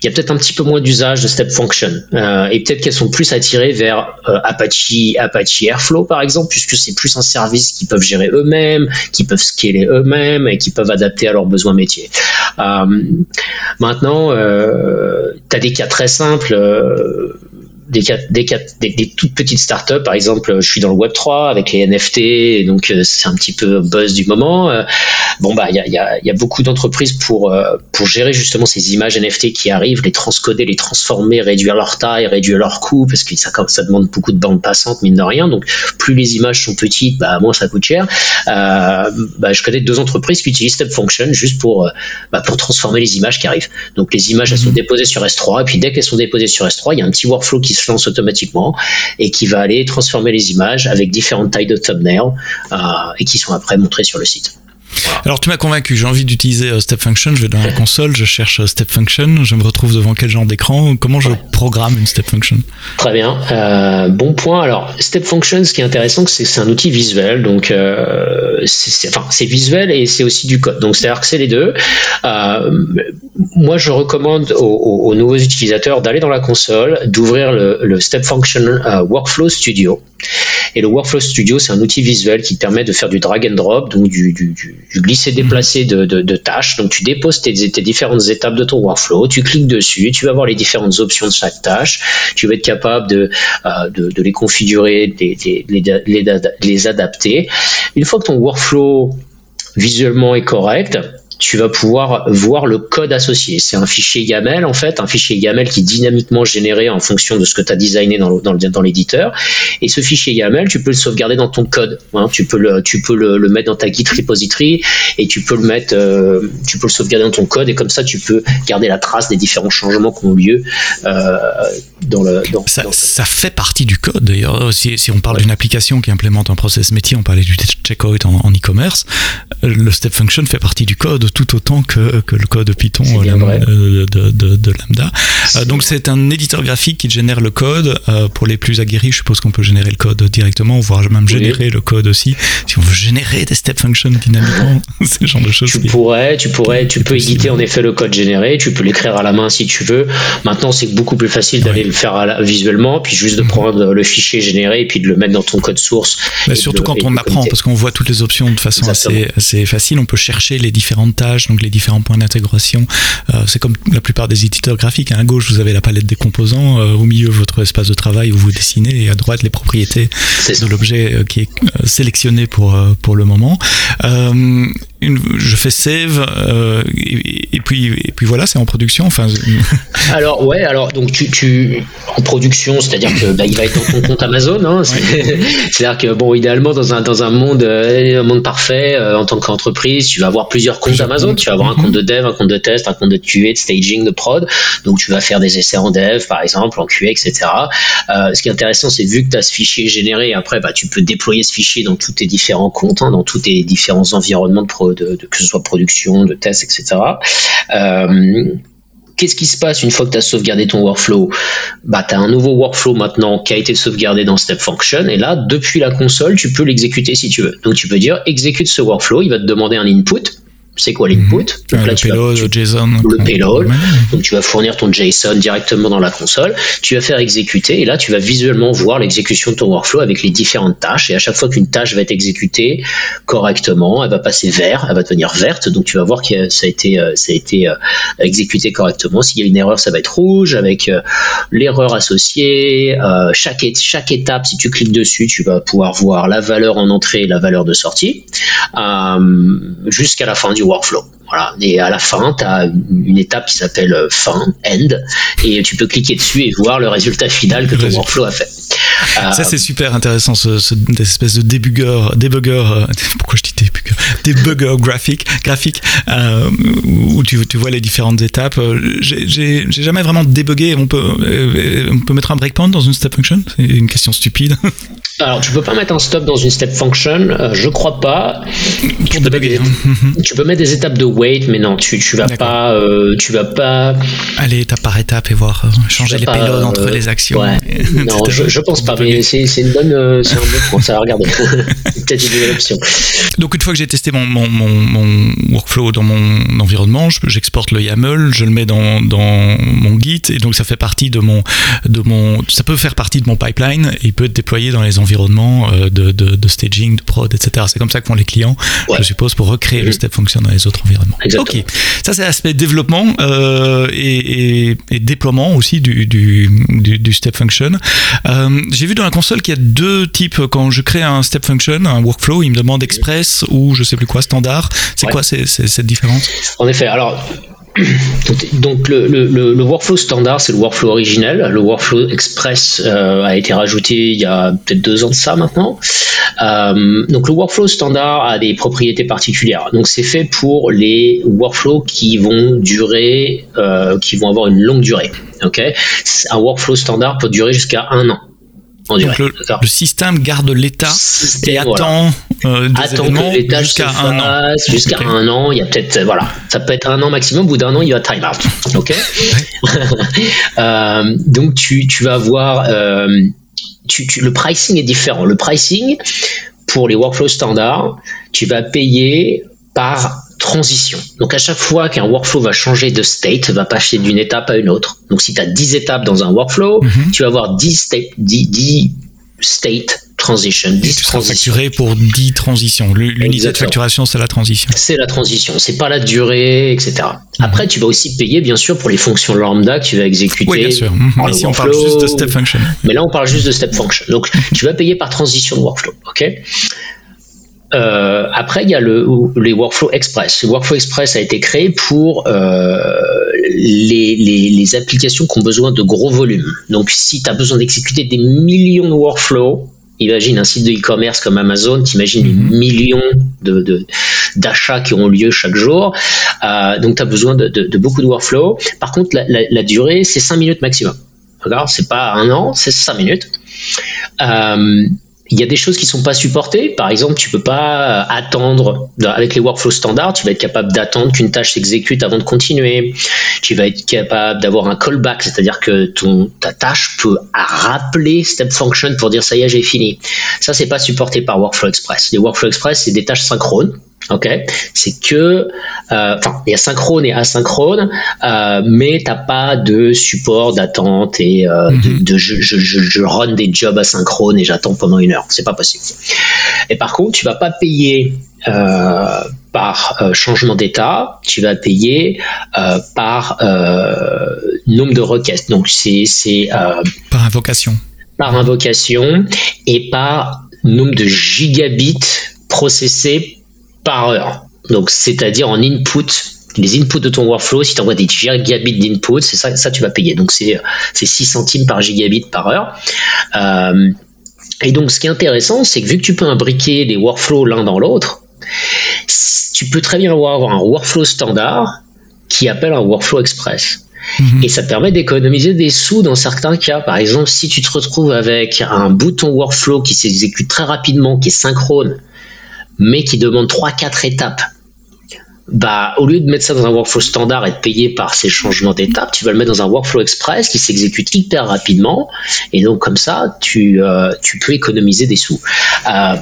il y a peut-être un petit peu moins d'usage de step function euh, et peut-être qu'elles sont plus attirées vers euh, Apache Apache Airflow par exemple puisque c'est plus un service qu'ils peuvent gérer eux-mêmes, qui peuvent scaler eux-mêmes et qui peuvent adapter à leurs besoins métiers. Euh, maintenant, tu as des cas très simples des, des, des, des, toutes petites startups, par exemple, je suis dans le Web 3 avec les NFT, et donc c'est un petit peu buzz du moment. bon bah il y a, y, a, y a, beaucoup d'entreprises pour pour gérer justement ces images NFT qui arrivent, les transcoder, les transformer, réduire leur taille, réduire leur coût, parce que ça, ça demande beaucoup de bandes passantes mine de rien. Donc plus les images sont petites, bah moins ça coûte cher. bah, je connais deux entreprises qui utilisent Step Function juste pour bah, pour transformer les images qui arrivent. Donc les images elles sont mhm. déposées sur S3 et puis dès qu'elles sont déposées sur S3, il y a un petit workflow qui se lance automatiquement et qui va aller transformer les images avec différentes tailles de thumbnail euh, et qui sont après montrées sur le site. Alors tu m'as convaincu, j'ai envie d'utiliser euh, Step Function, je vais dans la console, je cherche euh, Step Function, je me retrouve devant quel genre d'écran, comment je programme une Step Function? Très bien, euh, bon point. Alors Step Function, ce qui est intéressant, c'est que c'est un outil visuel, donc euh, c'est, enfin visuel et c'est aussi du code, donc c'est-à-dire que c'est les deux. Euh, moi je recommande aux, aux, nouveaux utilisateurs d'aller dans la console, d'ouvrir le, le Step Function Workflow Studio. Et le Workflow Studio, c'est un outil visuel qui te permet de faire du drag and drop, donc du, du glisser-déplacer de, tâches. Donc tu déposes tes, tes, différentes étapes de ton workflow, tu cliques dessus, tu vas voir les différentes options de chaque tâche, tu vas être capable de, euh, les configurer, de les adapter. Une fois que ton workflow visuellement est correct, tu vas pouvoir voir le code associé. C'est un fichier YAML en fait, un fichier YAML qui est dynamiquement généré en fonction de ce que tu as designé dans, dans, dans l'éditeur. Et ce fichier YAML, tu peux le sauvegarder dans ton code. Hein. Tu peux le, tu peux le, le, mettre dans ta Git repository et tu peux le mettre, euh, tu peux le sauvegarder dans ton code et comme ça tu peux garder la trace des différents changements qui ont lieu euh, dans le. Dans, ça, ça, fait partie du code d'ailleurs. Si, si, on parle d'une application qui implémente un process métier, on parlait du checkout en, en e-commerce, le step function fait partie du code tout autant que, que le code Python euh, de, de, de, Lambda. Euh, donc c'est un éditeur graphique qui génère le code. Euh, pour les plus aguerris, je suppose qu'on peut générer le code directement, voire même générer le code aussi. Si on veut générer des step functions dynamiquement, ce genre de choses. Tu pourrais, tu pourrais, tu peux éditer en effet le code généré, tu peux l'écrire à la main si tu veux. Maintenant, c'est beaucoup plus facile d'aller le faire visuellement, puis juste de mhm. prendre le fichier généré et puis de le mettre dans ton code source. Mais surtout quand on apprend, parce qu'on voit toutes les options de façon assez, assez facile, on peut chercher les différentes donc les différents points d'intégration. Euh, c'est comme la plupart des éditeurs graphiques. Hein. À gauche, vous avez la palette des composants, euh, au milieu, votre espace de travail où vous dessinez, et à droite, les propriétés de l'objet euh, qui est sélectionné pour, pour le moment une, je fais save euh, et, puis et puis voilà c'est en production enfin alors ouais alors donc tu, tu en production c'est à dire que bah, il va être dans ton compte Amazon hein, c'est à dire que bon idéalement dans un dans un monde euh, un monde parfait euh, en tant qu'entreprise tu vas avoir plusieurs comptes Amazon. tu vas avoir un compte de dev un compte de test un compte de QA de staging de prod. Donc tu vas faire des essais en dev par exemple en QA etc ce qui est intéressant c'est vu que tu as ce fichier généré après bah tu peux déployer ce fichier dans tous tes différents comptes hein, dans tous tes différents environnements de pro de, que ce soit production, de tests, etc. Euh, qu'est-ce qui se passe une fois que tu as sauvegardé ton workflow? Bah, Tu as un nouveau workflow maintenant qui a été sauvegardé dans Step Function, et là, depuis la console, tu peux l'exécuter si tu veux. Donc tu peux dire exécute ce workflow, il va te demander un input, c'est quoi l'input. Mhm. Donc là, le tu payload, vas, JSON. Le payload. Donc tu vas fournir ton JSON directement dans la console. Tu vas faire exécuter et là, tu vas visuellement voir l'exécution de ton workflow avec les différentes tâches. Et à chaque fois qu'une tâche va être exécutée correctement, elle va passer vert, elle va devenir verte. Donc tu vas voir que ça a été, euh, ça a été euh, exécuté correctement. S'il y a une erreur, ça va être rouge avec euh, l'erreur associée. chaque, chaque étape, si tu cliques dessus, tu vas pouvoir voir la valeur en entrée et la valeur de sortie jusqu'à la fin du workflow. Voilà. Et à la fin, tu as une étape qui s'appelle euh, fin, end, et tu peux cliquer dessus et voir le résultat final que ton workflow a fait. Ça, c'est super intéressant, ce, ce espèce de débugger, débugger, euh, pourquoi je dis débugger, débugger graphique, graphique euh, où tu, tu, vois les différentes étapes. J'ai jamais vraiment débugué. On peut, on peut mettre un breakpoint dans une step function? C'est une question stupide. Alors, tu peux pas mettre un stop dans une step function, euh, je crois pas. Tu peux, des, hein. tu peux, mettre des étapes de wait, mais non, tu, tu vas pas, euh, tu vas pas. Aller étape par étape et voir euh, changer les payloads entre euh, les actions. Ouais. non, je, je, pense pas, mais c'est une bonne, c'est un bon point, ça va regarder. Peut-être une option. Donc une fois que j'ai testé mon, mon, mon, workflow dans mon environnement, j'exporte le YAML, je le mets dans, dans mon Git et donc ça fait partie de mon, de mon, ça peut faire partie de mon pipeline et il peut être déployé dans les environnements de, de, de staging, de prod, etc. C'est comme ça que font les clients, je suppose, pour recréer le step function dans les autres environnements. Exactement. Ok, ça c'est l'aspect développement euh, et, et, déploiement aussi du, du, du, step function. Euh, j'ai vu dans la console qu'il y a deux types. Quand je crée un step function, un workflow, il me demande express ou je sais plus quoi, standard. C'est quoi cette différence? En effet, alors donc le, le, le, workflow standard, c'est le workflow originel. Le workflow express euh, a été rajouté il y a peut-être deux ans de ça maintenant. Euh, donc le workflow standard a des propriétés particulières. Donc c'est fait pour les workflows qui vont durer, euh, qui vont avoir une longue durée. Ok, un workflow standard peut durer jusqu'à un an. Donc le, système garde l'état et attend euh, que l'état jusqu'à un an. Jusqu'à un an, il y a peut-être voilà, ça peut être un an maximum. Au bout d'un an, il va time out. Ok. euh, donc tu, tu vas avoir euh, tu, tu, le pricing est différent. Le pricing pour les workflows standards, tu vas payer par transition. Donc à chaque fois qu'un workflow va changer de state, va passer d'une étape à une autre. Donc si tu as 10 étapes dans un workflow, mhm. tu vas avoir 10 state, 10, state transition. 10 tu seras facturé pour 10 transitions. L'unité de facturation, c'est la transition. C'est la transition, c'est pas la durée, etc. Mhm. Après, tu vas aussi payer, bien sûr, pour les fonctions lambda que tu vas exécuter. Oui, bien sûr. Mhm. Ici, on parle juste de step function. Mais là, on parle juste de step function. Donc, tu vas payer par transition de workflow. OK? Euh, après, il y a le, les Workflow Express. Le Workflow Express a été créé pour euh, les, les, les, applications qui ont besoin de gros volumes. Donc, si tu as besoin d'exécuter des millions de workflows, imagine un site de e-commerce comme Amazon, t'imagines des mhm. millions de, d'achats qui ont lieu chaque jour. Euh, donc, tu as besoin de, de, de, beaucoup de workflows. Par contre, la, la, la durée, c'est 5 minutes maximum. D'accord? C'est pas un an, c'est 5 minutes. Euh, il y a des choses qui sont pas supportées. Par exemple, tu peux pas attendre avec les workflows standards. Tu vas être capable d'attendre qu'une tâche s'exécute avant de continuer. Tu vas être capable d'avoir un callback, c'est-à-dire que ta tâche peut rappeler step function pour dire ça y est, j'ai fini. Ça, c'est pas supporté par Workflow Express. Les Workflow Express, c'est des tâches synchrones. Ok, c'est que, euh, enfin, il y a synchrone et asynchrone, euh, mais t'as pas de support d'attente et euh, mhm. de, je, je, je, run des jobs asynchrones et j'attends pendant une heure. C'est pas possible. Et par contre, tu vas pas payer euh, par changement d'état, tu vas payer par nombre de requêtes. Donc c'est c'est par invocation. Par invocation et par nombre de gigabits processés par heure. Donc, c'est-à-dire en input, les inputs de ton workflow, si tu envoies des gigabits d'input, c'est ça, ça tu vas payer. Donc, c'est 6 centimes par gigabit par heure. Euh, et donc, ce qui est intéressant, c'est que vu que tu peux imbriquer les workflows l'un dans l'autre, tu peux très bien avoir un workflow standard qui appelle un workflow express. Mhm. Et ça permet d'économiser des sous dans certains cas. Par exemple, si tu te retrouves avec un bouton workflow qui s'exécute très rapidement, qui est synchrone, mais qui demande 3-4 étapes, bah, au lieu de mettre ça dans un workflow standard et de payer par ces changements d'étapes, tu vas le mettre dans un workflow express qui s'exécute hyper rapidement. Et donc, comme ça, tu, euh, tu peux économiser des sous. Euh,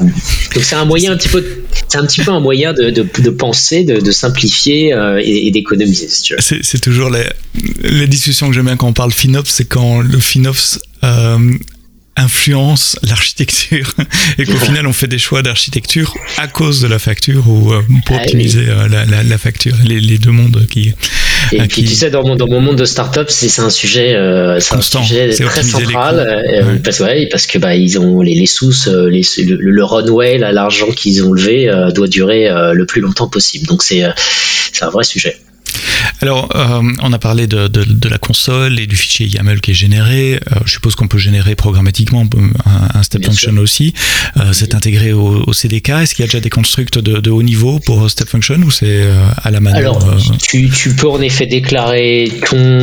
donc, c'est un moyen un petit peu, c'est un petit peu un moyen de, de, penser, de, simplifier euh, et, d'économiser. C'est toujours les, les discussions que j'aime bien quand on parle FinOps, c'est quand le FinOps influence l'architecture et qu'au final on fait des choix d'architecture à cause de la facture ou euh, pour ah optimiser euh, la, la, la, facture les, les, deux mondes qui et puis tu sais dans mon, dans mon monde de start-up c'est un sujet euh, c'est un sujet très central euh, parce, ouais, parce que bah ils ont les, les sous les, le, le runway l'argent qu'ils ont levé doit durer le plus longtemps possible. Donc c'est c'est un vrai sujet alors, euh, on a parlé de, de, de, la console et du fichier YAML qui est généré. Euh, je suppose qu'on peut générer programmatiquement un, un step function aussi. Euh, c'est intégré au, au CDK. Est-ce qu'il y a déjà des constructs de, de, haut niveau pour step function ou c'est à la manœuvre Alors, tu, tu, peux en effet déclarer ton,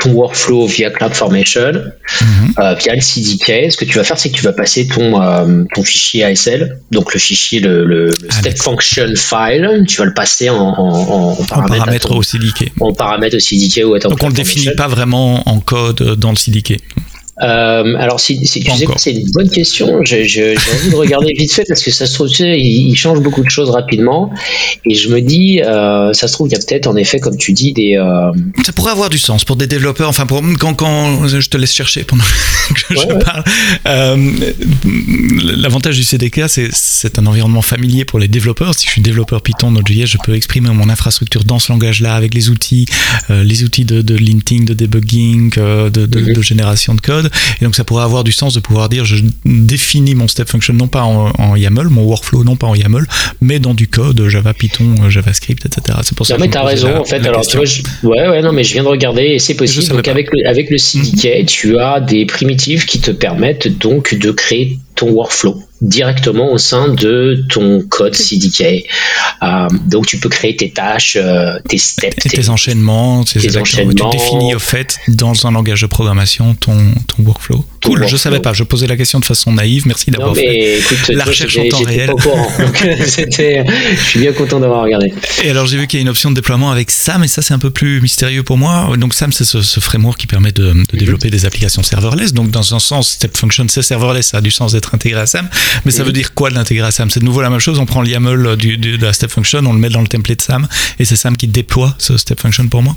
ton workflow via CloudFormation, mm via le CDK. Ce que tu vas faire, c'est que tu vas passer ton, ton fichier ASL, donc le fichier, le, le, step function file, tu vas le passer en, en, en paramètre paramètres au CDK. On paramètre au CDK ou Donc on ne le définit pas vraiment en code dans le CDK. Euh, alors, si, si tu sais c'est une bonne question. J'ai envie de regarder vite fait parce que ça se trouve, tu sais, il, change beaucoup de choses rapidement. Et je me dis, euh, ça se trouve, il y a peut-être en effet, comme tu dis, des. Euh... Ça pourrait avoir du sens pour des développeurs. Enfin, pour, quand, quand je te laisse chercher pendant que je parle. L'avantage du CDK, c'est un environnement familier pour les développeurs. Si je suis développeur Python, Node.js, je peux exprimer mon infrastructure dans ce langage-là avec les outils, les outils de, de linting, de debugging, de, de, de génération de code. Et donc ça pourrait avoir du sens de pouvoir dire je définis mon step function non pas en, YAML, mon workflow non pas en YAML, mais dans du code Java, Python, JavaScript, etc. C'est pour ça. Non, mais t'as raison en fait. Alors tu vois, ouais, ouais, non, mais je viens de regarder et c'est possible. Donc avec le, avec le CDK, mhm. tu as des primitives qui te permettent donc de créer ton workflow directement au sein de ton code CDK. Euh, donc tu peux créer tes tâches, euh, tes steps, tes, tes, enchaînements, tes enchaînements. Tu définis au fait dans un langage de programmation ton, ton workflow. Cool, je savais pas. Je posais la question de façon naïve. Merci d'avoir fait la recherche en temps réel. je suis bien content d'avoir regardé. Et alors j'ai vu qu'il y a une option de déploiement avec SAM et ça c'est un peu plus mystérieux pour moi. Donc SAM c'est ce, ce, framework qui permet de, de mhm. développer des applications serverless. Donc dans un sens, Step Function c'est serverless, ça a du sens d'être intégré à SAM. Mais ça veut dire quoi de l'intégrer à SAM? C'est de nouveau la même chose. On prend le YAML du, de la step function, on le met dans le template SAM et c'est SAM qui déploie ce step function pour moi?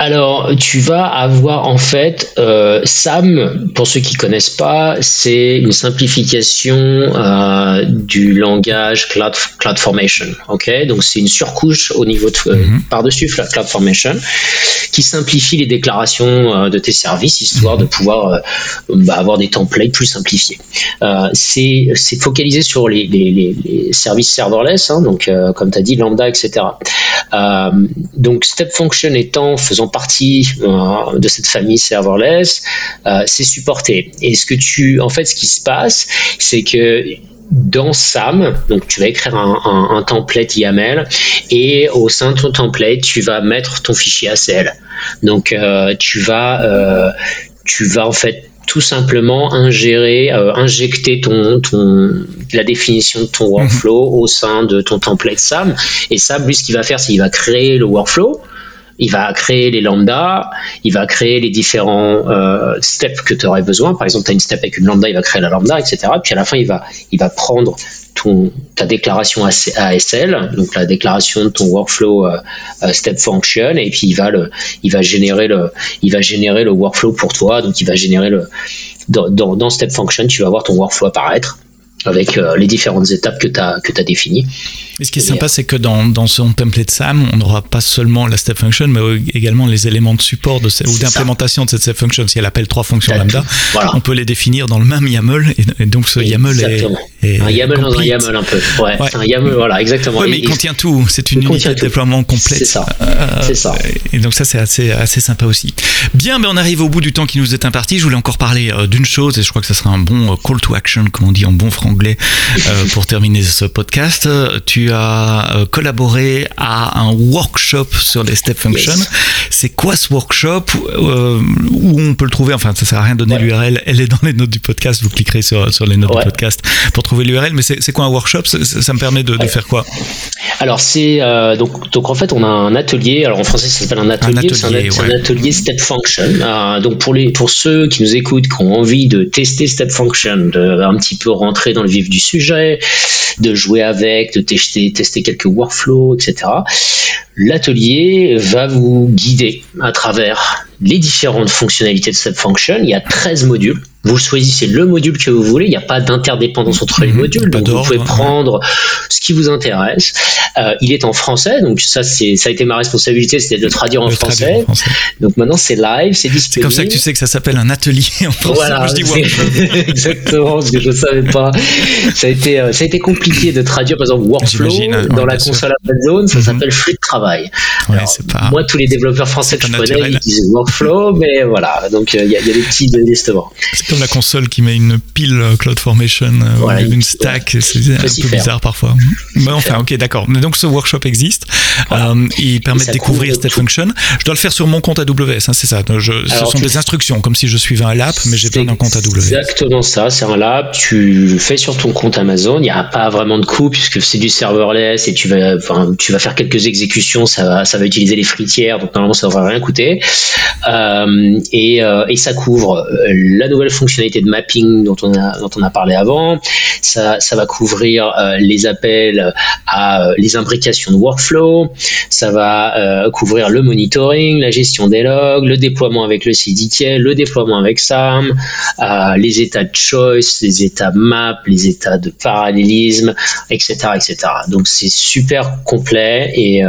Alors, tu vas avoir en fait euh, SAM, pour ceux qui connaissent pas, c'est une simplification euh, du langage Cloud, CloudFormation. Ok, donc c'est une surcouche au niveau de, euh, mhm. par-dessus CloudFormation qui simplifie les déclarations de tes services, histoire de pouvoir euh, bah, avoir des templates plus simplifiés. c'est, c'est focalisé sur les, les, les, services serverless, hein, donc comme tu as dit lambda, etc. donc Step Function étant faisant partie euh, de cette famille serverless, euh, c'est supporté. Et ce que tu, en fait, ce qui se passe, c'est que dans SAM, donc tu vas écrire un, template YAML et au sein de ton template, tu vas mettre ton fichier ACL. Donc euh, tu vas tu vas en fait tout simplement ingérer, injecter ton, ton, la définition de ton mhm. workflow au sein de ton template SAM. Et SAM, lui, ce qu'il va faire, c'est qu'il va créer le workflow il va créer les lambdas, il va créer les différents euh, steps que tu aurais besoin. Par exemple, tu as une step avec une lambda, il va créer la lambda, etc. Puis à la fin, il va, il va prendre ta déclaration ASL, donc la déclaration de ton workflow euh, euh, step function, et puis il va, le, il, va générer le, il va générer le workflow pour toi. Donc il va générer le. Dans, dans, dans step function, tu vas voir ton workflow apparaître avec les différentes étapes que tu as, que as définies. Et ce qui est sympa, c'est que dans, dans son template SAM, on n'aura pas seulement la step function, mais également les éléments de support de ou d'implémentation de cette step function. Si elle appelle trois fonctions lambda, on peut les définir dans le même YAML. Et, donc ce YAML est, Un YAML dans un YAML un peu. Ouais, un YAML, voilà, exactement. Oui, mais il contient tout. C'est une unité de déploiement complète. C'est ça. Euh, ça. Et donc ça, c'est assez, assez sympa aussi. Bien, mais on arrive au bout du temps qui nous est imparti. Je voulais encore parler euh, d'une chose, et je crois que ce sera un bon euh, call to action, comme on dit en bon franglais, pour terminer ce podcast. Tu as collaborer à un workshop sur les step functions. C'est quoi ce workshop euh, Où on peut le trouver? Enfin, ça sert à rien de donner l'URL. Elle est dans les notes du podcast. Vous cliquerez sur, sur les notes du podcast pour trouver l'URL. Mais c'est quoi un workshop? Ça, me permet de, faire quoi? Alors, c'est euh, donc, donc en fait, on a un atelier. Alors en français, ça s'appelle un atelier. C'est un, atelier step function. Euh, donc pour les pour ceux qui nous écoutent, qui ont envie de tester step function, de un petit peu rentrer dans le vif du sujet, de jouer avec, de tester tester quelques workflow, etc. L'atelier va vous guider à travers les différentes fonctionnalités de Step Function. Il y a 13 modules. Vous choisissez le module que vous voulez. Il n'y a pas d'interdépendance entre les mhm. modules. Donc vous pouvez prendre ce qui vous intéresse. Euh, il est en français. Donc ça, c'est, ça a été ma responsabilité, c'était de traduire en, français. Donc maintenant, c'est live, c'est disponible. C'est comme ça que tu sais que ça s'appelle un atelier en français. Voilà, je dis exactement, parce que je ne savais pas. Ça a été, euh, ça a été compliqué de traduire, par exemple, workflow dans la console Zone. Ça mhm. s'appelle flux de travail. Moi, tous les développeurs français que je connais, ils disent workflow, mais voilà. Donc, euh, il y, a des petits désistements. Comme la console qui met une pile CloudFormation, voilà, une stack, c'est un peu bizarre parfois. Mais enfin, ok, d'accord. Donc ce workshop existe. il permet de découvrir Step Function. Je dois le faire sur mon compte AWS, hein, c'est ça. ce sont des instructions, comme si je suivais un lab, mais j'ai pas un compte AWS. Exactement ça, c'est un lab. Tu fais sur ton compte Amazon. Il n'y a pas vraiment de coût puisque c'est du serverless et tu vas, enfin, tu vas faire quelques exécutions. Ça va, ça va utiliser les fritières, donc normalement ça ne devrait rien coûter. Euh, et, euh, et, ça couvre euh, la nouvelle fonctionnalité de mapping dont on a, parlé avant. Ça, va couvrir les appels à les imbrications de workflow. Ça va couvrir le monitoring, la gestion des logs, le déploiement avec le CDK, le déploiement avec SAM, les états de choice, les états map, les états de parallélisme, etc., etc. Donc c'est super complet et,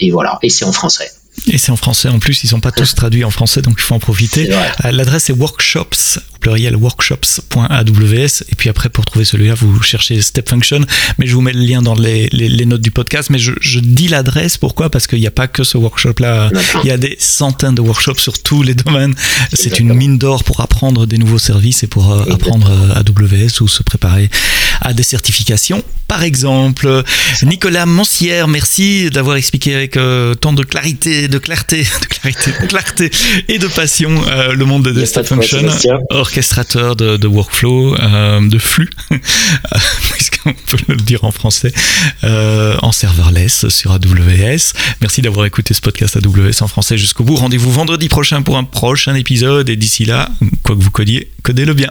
et voilà. Et c'est en français. Et c'est en français en plus, ils sont pas tous traduits en français, donc il faut en profiter. Euh, l'adresse est workshops, au pluriel workshops.aws. Et puis après, pour trouver celui-là, vous cherchez Step Function. Mais je vous mets le lien dans les, les, notes du podcast. Mais je, je dis l'adresse, pourquoi? Parce qu'il n'y a pas que ce workshop-là. Il y a des centaines de workshops sur tous les domaines. C'est une mine d'or pour apprendre des nouveaux services et pour euh, apprendre AWS ou se préparer à des certifications. Par exemple, Nicolas Monsière, merci d'avoir expliqué avec euh, tant de clarité, de clarté, de clarité, de clarté et de passion euh, le monde de Step Function, orchestrateur de, de workflow, euh, de flux, puisqu'on peut le dire en français, en serverless sur AWS. Merci d'avoir écouté ce podcast AWS en français jusqu'au bout. Rendez-vous vendredi prochain pour un prochain épisode et d'ici là, quoi que vous codiez, codez-le bien.